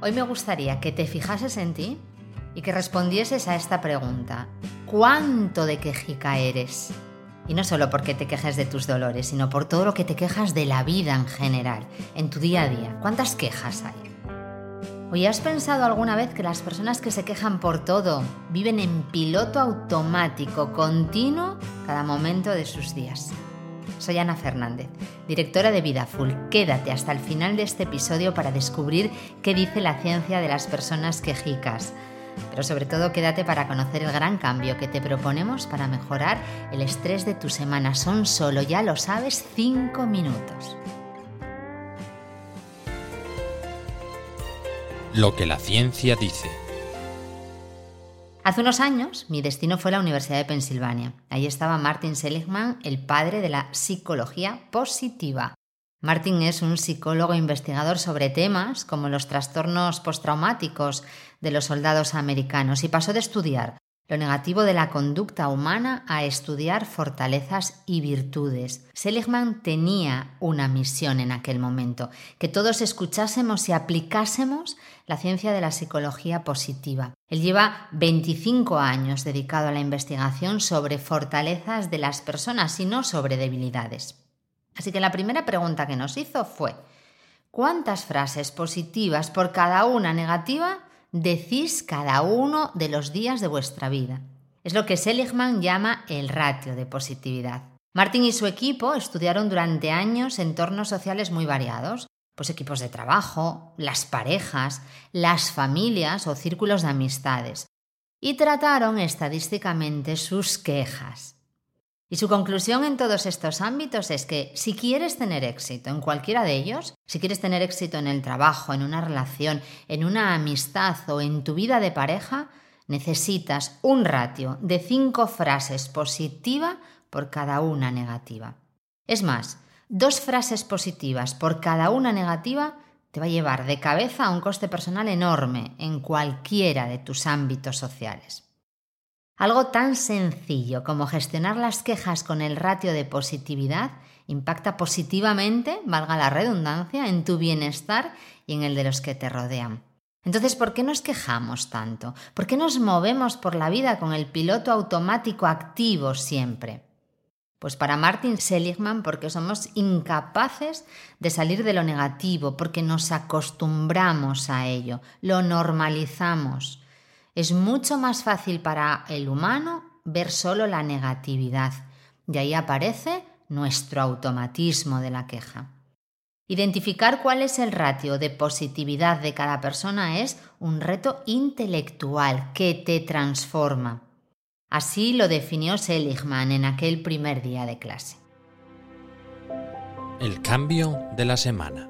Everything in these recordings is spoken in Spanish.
Hoy me gustaría que te fijases en ti y que respondieses a esta pregunta. ¿Cuánto de quejica eres? Y no solo porque te quejes de tus dolores, sino por todo lo que te quejas de la vida en general, en tu día a día. ¿Cuántas quejas hay? ¿Hoy has pensado alguna vez que las personas que se quejan por todo viven en piloto automático continuo cada momento de sus días? Soy Ana Fernández, directora de Vida Full. Quédate hasta el final de este episodio para descubrir qué dice la ciencia de las personas quejicas. Pero sobre todo quédate para conocer el gran cambio que te proponemos para mejorar el estrés de tu semana. Son solo, ya lo sabes, 5 minutos. Lo que la ciencia dice. Hace unos años mi destino fue la Universidad de Pensilvania. Ahí estaba Martin Seligman, el padre de la psicología positiva. Martin es un psicólogo investigador sobre temas como los trastornos postraumáticos de los soldados americanos y pasó de estudiar lo negativo de la conducta humana a estudiar fortalezas y virtudes. Seligman tenía una misión en aquel momento, que todos escuchásemos y aplicásemos la ciencia de la psicología positiva. Él lleva 25 años dedicado a la investigación sobre fortalezas de las personas y no sobre debilidades. Así que la primera pregunta que nos hizo fue, ¿cuántas frases positivas por cada una negativa decís cada uno de los días de vuestra vida. Es lo que Seligman llama el ratio de positividad. Martin y su equipo estudiaron durante años entornos sociales muy variados, pues equipos de trabajo, las parejas, las familias o círculos de amistades, y trataron estadísticamente sus quejas. Y su conclusión en todos estos ámbitos es que si quieres tener éxito en cualquiera de ellos, si quieres tener éxito en el trabajo, en una relación, en una amistad o en tu vida de pareja, necesitas un ratio de cinco frases positivas por cada una negativa. Es más, dos frases positivas por cada una negativa te va a llevar de cabeza a un coste personal enorme en cualquiera de tus ámbitos sociales. Algo tan sencillo como gestionar las quejas con el ratio de positividad impacta positivamente, valga la redundancia, en tu bienestar y en el de los que te rodean. Entonces, ¿por qué nos quejamos tanto? ¿Por qué nos movemos por la vida con el piloto automático activo siempre? Pues para Martin Seligman, porque somos incapaces de salir de lo negativo, porque nos acostumbramos a ello, lo normalizamos. Es mucho más fácil para el humano ver solo la negatividad y ahí aparece nuestro automatismo de la queja. Identificar cuál es el ratio de positividad de cada persona es un reto intelectual que te transforma. Así lo definió Seligman en aquel primer día de clase. El cambio de la semana.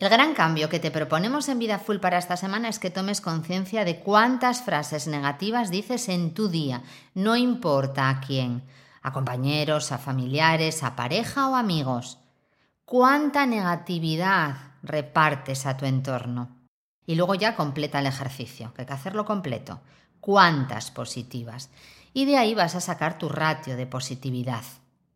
El gran cambio que te proponemos en Vida Full para esta semana es que tomes conciencia de cuántas frases negativas dices en tu día, no importa a quién, a compañeros, a familiares, a pareja o amigos. ¿Cuánta negatividad repartes a tu entorno? Y luego ya completa el ejercicio, que hay que hacerlo completo. ¿Cuántas positivas? Y de ahí vas a sacar tu ratio de positividad,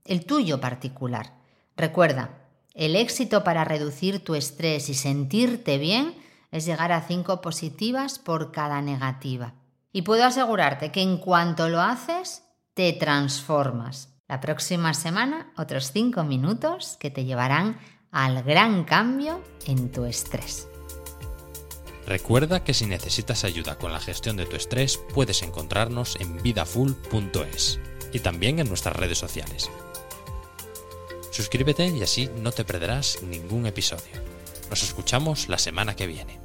el tuyo particular. Recuerda, el éxito para reducir tu estrés y sentirte bien es llegar a cinco positivas por cada negativa. Y puedo asegurarte que en cuanto lo haces, te transformas. La próxima semana, otros cinco minutos que te llevarán al gran cambio en tu estrés. Recuerda que si necesitas ayuda con la gestión de tu estrés, puedes encontrarnos en vidafull.es y también en nuestras redes sociales. Suscríbete y así no te perderás ningún episodio. Nos escuchamos la semana que viene.